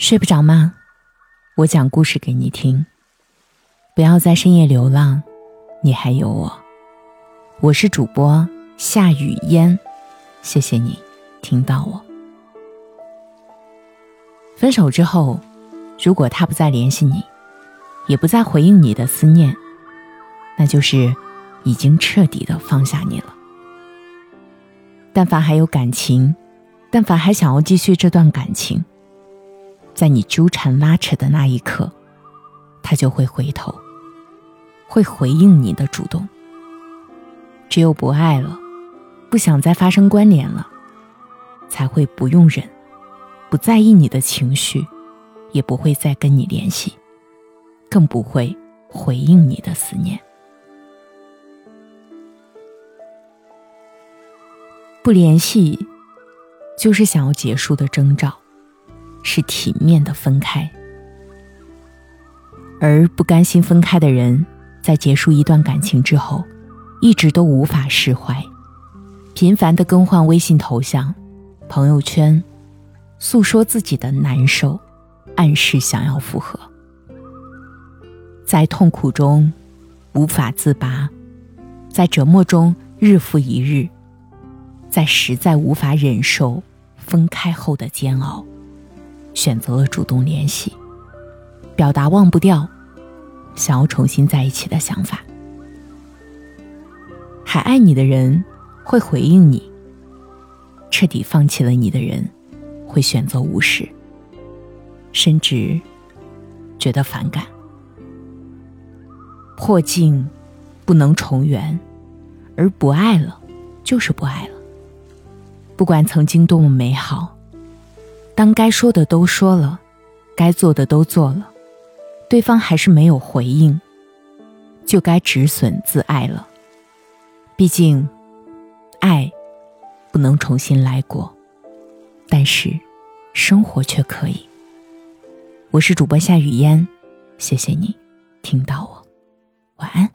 睡不着吗？我讲故事给你听。不要在深夜流浪，你还有我。我是主播夏雨嫣，谢谢你听到我。分手之后，如果他不再联系你，也不再回应你的思念，那就是已经彻底的放下你了。但凡还有感情，但凡还想要继续这段感情，在你纠缠拉扯的那一刻，他就会回头，会回应你的主动。只有不爱了，不想再发生关联了，才会不用忍，不在意你的情绪，也不会再跟你联系，更不会回应你的思念。不联系，就是想要结束的征兆，是体面的分开。而不甘心分开的人，在结束一段感情之后，一直都无法释怀，频繁的更换微信头像、朋友圈，诉说自己的难受，暗示想要复合，在痛苦中无法自拔，在折磨中日复一日。在实在无法忍受分开后的煎熬，选择了主动联系，表达忘不掉，想要重新在一起的想法。还爱你的人会回应你，彻底放弃了你的人会选择无视，甚至觉得反感。破镜不能重圆，而不爱了就是不爱了。不管曾经多么美好，当该说的都说了，该做的都做了，对方还是没有回应，就该止损自爱了。毕竟，爱不能重新来过，但是生活却可以。我是主播夏雨嫣，谢谢你听到我，晚安。